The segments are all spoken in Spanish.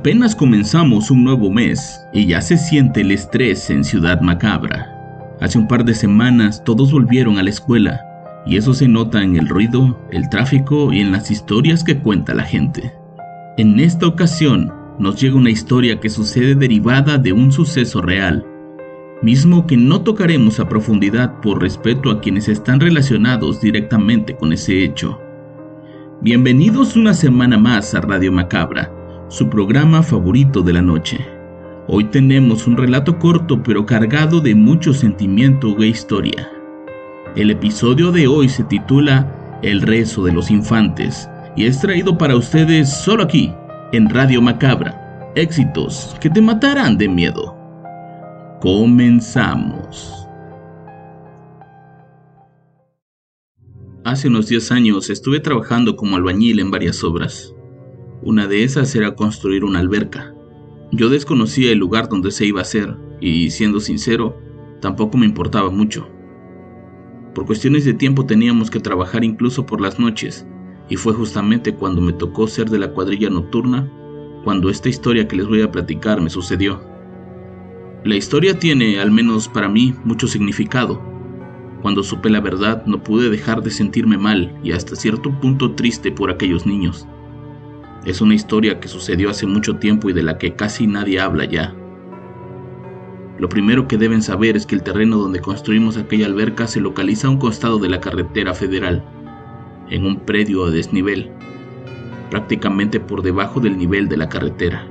Apenas comenzamos un nuevo mes y ya se siente el estrés en Ciudad Macabra. Hace un par de semanas todos volvieron a la escuela y eso se nota en el ruido, el tráfico y en las historias que cuenta la gente. En esta ocasión nos llega una historia que sucede derivada de un suceso real, mismo que no tocaremos a profundidad por respeto a quienes están relacionados directamente con ese hecho. Bienvenidos una semana más a Radio Macabra, su programa favorito de la noche. Hoy tenemos un relato corto pero cargado de mucho sentimiento e historia. El episodio de hoy se titula El rezo de los infantes y es traído para ustedes solo aquí, en Radio Macabra. Éxitos que te matarán de miedo. Comenzamos. Hace unos 10 años estuve trabajando como albañil en varias obras. Una de esas era construir una alberca. Yo desconocía el lugar donde se iba a hacer y, siendo sincero, tampoco me importaba mucho. Por cuestiones de tiempo teníamos que trabajar incluso por las noches, y fue justamente cuando me tocó ser de la cuadrilla nocturna cuando esta historia que les voy a platicar me sucedió. La historia tiene, al menos para mí, mucho significado. Cuando supe la verdad no pude dejar de sentirme mal y hasta cierto punto triste por aquellos niños. Es una historia que sucedió hace mucho tiempo y de la que casi nadie habla ya. Lo primero que deben saber es que el terreno donde construimos aquella alberca se localiza a un costado de la carretera federal, en un predio a desnivel, prácticamente por debajo del nivel de la carretera.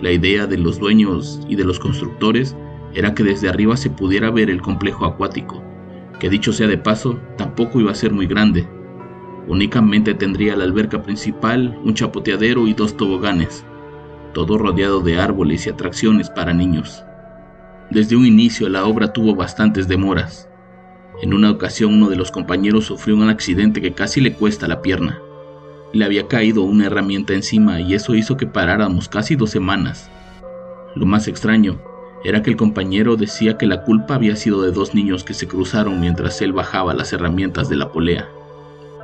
La idea de los dueños y de los constructores era que desde arriba se pudiera ver el complejo acuático, que dicho sea de paso, tampoco iba a ser muy grande, Únicamente tendría la alberca principal, un chapoteadero y dos toboganes, todo rodeado de árboles y atracciones para niños. Desde un inicio la obra tuvo bastantes demoras. En una ocasión uno de los compañeros sufrió un accidente que casi le cuesta la pierna. Le había caído una herramienta encima y eso hizo que paráramos casi dos semanas. Lo más extraño era que el compañero decía que la culpa había sido de dos niños que se cruzaron mientras él bajaba las herramientas de la polea.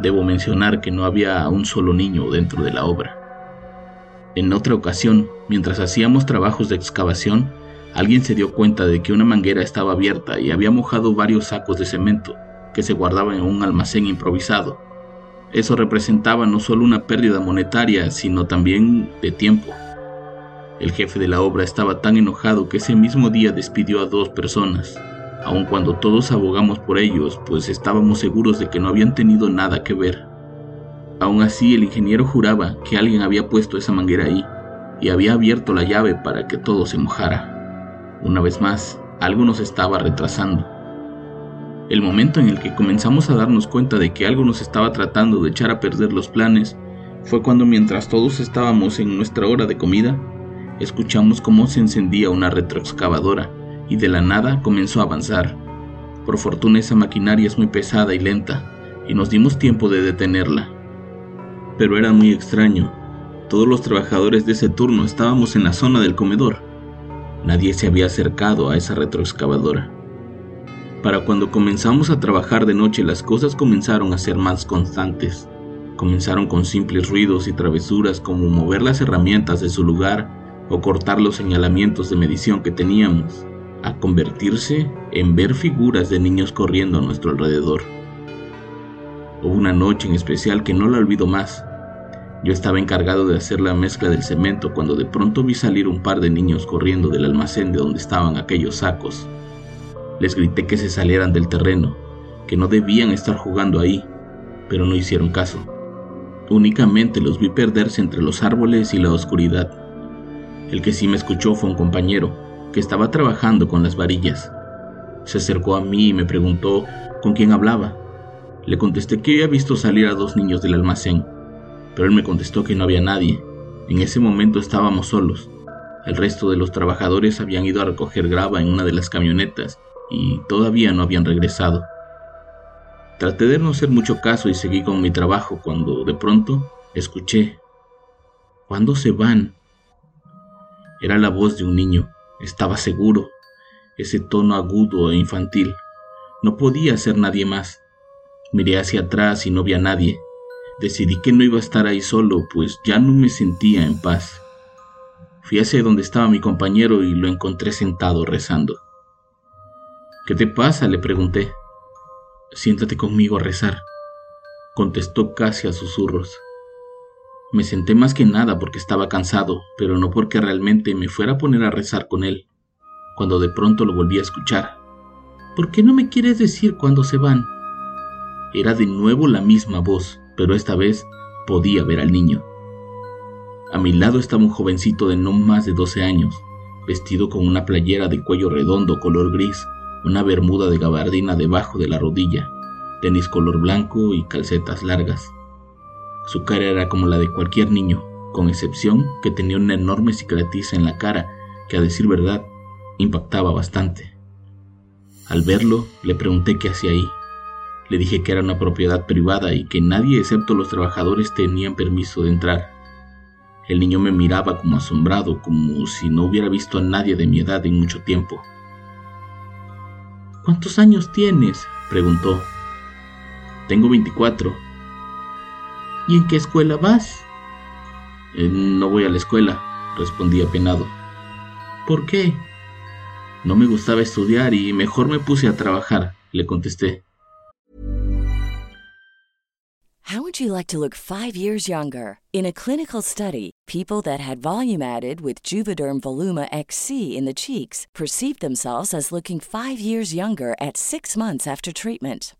Debo mencionar que no había un solo niño dentro de la obra. En otra ocasión, mientras hacíamos trabajos de excavación, alguien se dio cuenta de que una manguera estaba abierta y había mojado varios sacos de cemento que se guardaban en un almacén improvisado. Eso representaba no solo una pérdida monetaria, sino también de tiempo. El jefe de la obra estaba tan enojado que ese mismo día despidió a dos personas, aun cuando todos abogamos por ellos, pues estábamos seguros de que no habían tenido nada que ver. Aún así, el ingeniero juraba que alguien había puesto esa manguera ahí y había abierto la llave para que todo se mojara. Una vez más, algo nos estaba retrasando. El momento en el que comenzamos a darnos cuenta de que algo nos estaba tratando de echar a perder los planes fue cuando mientras todos estábamos en nuestra hora de comida, escuchamos cómo se encendía una retroexcavadora y de la nada comenzó a avanzar. Por fortuna esa maquinaria es muy pesada y lenta, y nos dimos tiempo de detenerla. Pero era muy extraño. Todos los trabajadores de ese turno estábamos en la zona del comedor. Nadie se había acercado a esa retroexcavadora. Para cuando comenzamos a trabajar de noche las cosas comenzaron a ser más constantes. Comenzaron con simples ruidos y travesuras como mover las herramientas de su lugar o cortar los señalamientos de medición que teníamos a convertirse en ver figuras de niños corriendo a nuestro alrededor. Hubo una noche en especial que no la olvido más. Yo estaba encargado de hacer la mezcla del cemento cuando de pronto vi salir un par de niños corriendo del almacén de donde estaban aquellos sacos. Les grité que se salieran del terreno, que no debían estar jugando ahí, pero no hicieron caso. Únicamente los vi perderse entre los árboles y la oscuridad. El que sí me escuchó fue un compañero, que estaba trabajando con las varillas. Se acercó a mí y me preguntó con quién hablaba. Le contesté que había visto salir a dos niños del almacén, pero él me contestó que no había nadie. En ese momento estábamos solos. El resto de los trabajadores habían ido a recoger grava en una de las camionetas y todavía no habían regresado. Traté de no hacer mucho caso y seguí con mi trabajo cuando de pronto escuché. ¿Cuándo se van? Era la voz de un niño, estaba seguro, ese tono agudo e infantil. No podía ser nadie más. Miré hacia atrás y no vi a nadie. Decidí que no iba a estar ahí solo, pues ya no me sentía en paz. Fui hacia donde estaba mi compañero y lo encontré sentado rezando. ¿Qué te pasa? le pregunté. Siéntate conmigo a rezar, contestó casi a susurros. Me senté más que nada porque estaba cansado, pero no porque realmente me fuera a poner a rezar con él, cuando de pronto lo volví a escuchar. ¿Por qué no me quieres decir cuándo se van? Era de nuevo la misma voz, pero esta vez podía ver al niño. A mi lado estaba un jovencito de no más de 12 años, vestido con una playera de cuello redondo color gris una bermuda de gabardina debajo de la rodilla, tenis color blanco y calcetas largas. Su cara era como la de cualquier niño, con excepción que tenía una enorme cicatriz en la cara que a decir verdad impactaba bastante. Al verlo, le pregunté qué hacía ahí. Le dije que era una propiedad privada y que nadie excepto los trabajadores tenían permiso de entrar. El niño me miraba como asombrado, como si no hubiera visto a nadie de mi edad en mucho tiempo. ¿Cuántos años tienes? preguntó. Tengo 24. ¿Y en qué escuela vas? Eh, no voy a la escuela, respondí apenado. ¿Por qué? No me gustaba estudiar y mejor me puse a trabajar, le contesté. How would you like to look five years younger? In a clinical study, people that had volume added with Juvederm Voluma XC in the cheeks perceived themselves as looking five years younger at six months after treatment.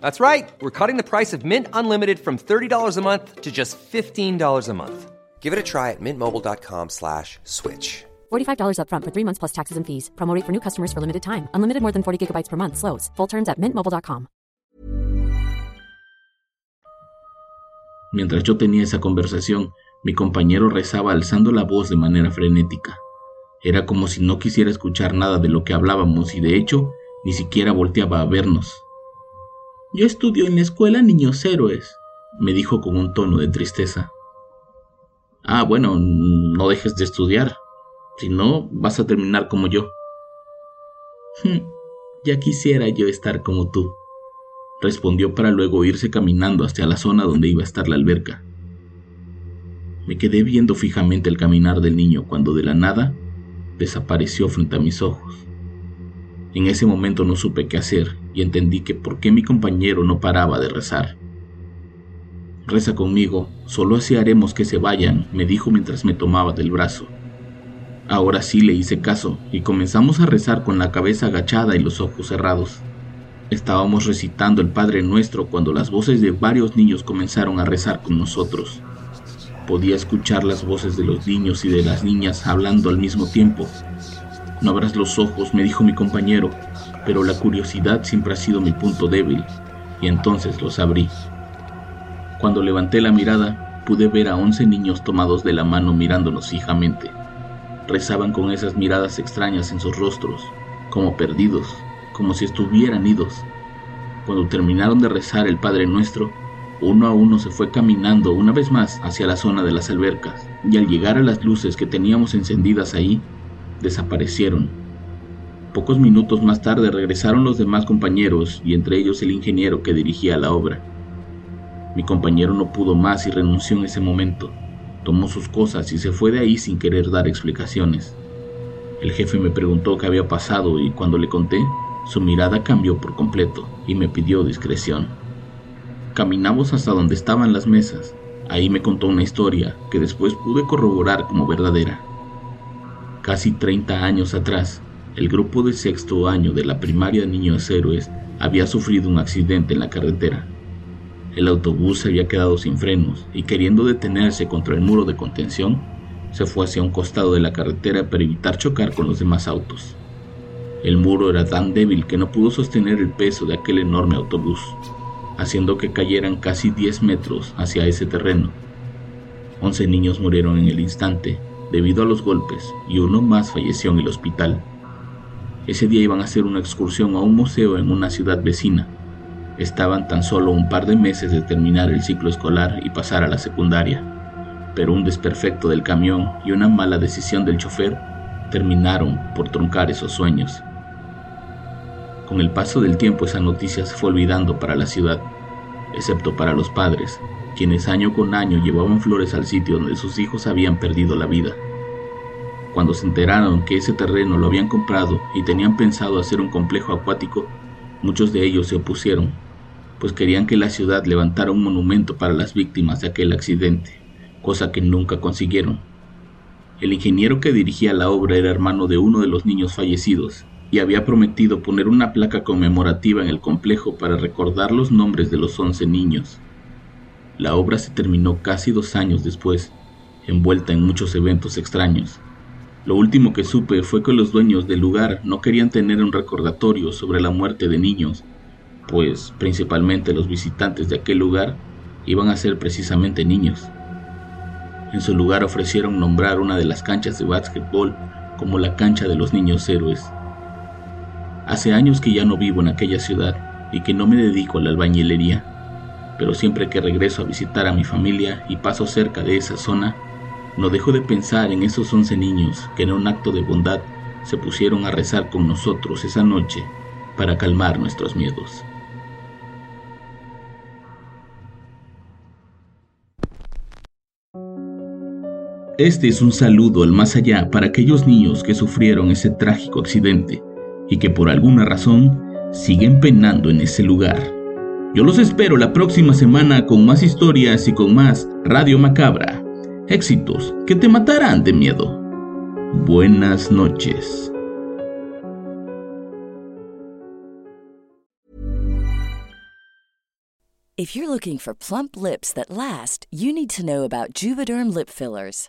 That's right. We're cutting the price of Mint Unlimited from $30 a month to just $15 a month. Give it a try at mintmobile.com slash switch. $45 upfront for three months plus taxes and fees. Promote for new customers for limited time. Unlimited more than 40 gigabytes per month. Slows. Full terms at mintmobile.com. Mientras yo tenía esa conversación, mi compañero rezaba alzando la voz de manera frenética. Era como si no quisiera escuchar nada de lo que hablábamos y de hecho ni siquiera volteaba a vernos. Yo estudio en la escuela Niños Héroes, me dijo con un tono de tristeza. Ah, bueno, no dejes de estudiar. Si no, vas a terminar como yo. ya quisiera yo estar como tú, respondió para luego irse caminando hacia la zona donde iba a estar la alberca. Me quedé viendo fijamente el caminar del niño cuando de la nada desapareció frente a mis ojos. En ese momento no supe qué hacer y entendí que por qué mi compañero no paraba de rezar. Reza conmigo, solo así haremos que se vayan, me dijo mientras me tomaba del brazo. Ahora sí le hice caso y comenzamos a rezar con la cabeza agachada y los ojos cerrados. Estábamos recitando el Padre Nuestro cuando las voces de varios niños comenzaron a rezar con nosotros. Podía escuchar las voces de los niños y de las niñas hablando al mismo tiempo, no abras los ojos, me dijo mi compañero, pero la curiosidad siempre ha sido mi punto débil, y entonces los abrí. Cuando levanté la mirada, pude ver a once niños tomados de la mano mirándonos fijamente. Rezaban con esas miradas extrañas en sus rostros, como perdidos, como si estuvieran idos. Cuando terminaron de rezar el Padre Nuestro, uno a uno se fue caminando una vez más hacia la zona de las albercas, y al llegar a las luces que teníamos encendidas ahí, desaparecieron. Pocos minutos más tarde regresaron los demás compañeros y entre ellos el ingeniero que dirigía la obra. Mi compañero no pudo más y renunció en ese momento. Tomó sus cosas y se fue de ahí sin querer dar explicaciones. El jefe me preguntó qué había pasado y cuando le conté, su mirada cambió por completo y me pidió discreción. Caminamos hasta donde estaban las mesas. Ahí me contó una historia que después pude corroborar como verdadera. Casi 30 años atrás, el grupo de sexto año de la primaria Niños Héroes había sufrido un accidente en la carretera. El autobús se había quedado sin frenos y queriendo detenerse contra el muro de contención, se fue hacia un costado de la carretera para evitar chocar con los demás autos. El muro era tan débil que no pudo sostener el peso de aquel enorme autobús, haciendo que cayeran casi 10 metros hacia ese terreno. Once niños murieron en el instante debido a los golpes y uno más falleció en el hospital. Ese día iban a hacer una excursión a un museo en una ciudad vecina. Estaban tan solo un par de meses de terminar el ciclo escolar y pasar a la secundaria, pero un desperfecto del camión y una mala decisión del chofer terminaron por truncar esos sueños. Con el paso del tiempo esa noticia se fue olvidando para la ciudad, excepto para los padres, quienes año con año llevaban flores al sitio donde sus hijos habían perdido la vida. Cuando se enteraron que ese terreno lo habían comprado y tenían pensado hacer un complejo acuático, muchos de ellos se opusieron, pues querían que la ciudad levantara un monumento para las víctimas de aquel accidente, cosa que nunca consiguieron. El ingeniero que dirigía la obra era hermano de uno de los niños fallecidos y había prometido poner una placa conmemorativa en el complejo para recordar los nombres de los once niños. La obra se terminó casi dos años después, envuelta en muchos eventos extraños. Lo último que supe fue que los dueños del lugar no querían tener un recordatorio sobre la muerte de niños, pues principalmente los visitantes de aquel lugar iban a ser precisamente niños. En su lugar ofrecieron nombrar una de las canchas de básquetbol como la cancha de los niños héroes. Hace años que ya no vivo en aquella ciudad y que no me dedico a la albañilería pero siempre que regreso a visitar a mi familia y paso cerca de esa zona, no dejo de pensar en esos once niños que en un acto de bondad se pusieron a rezar con nosotros esa noche para calmar nuestros miedos. Este es un saludo al más allá para aquellos niños que sufrieron ese trágico accidente y que por alguna razón siguen penando en ese lugar. Yo los espero la próxima semana con más historias y con más Radio Macabra. Éxitos que te matarán de miedo. Buenas noches. If you're looking for plump lips that last, you need to know about Juvederm lip fillers.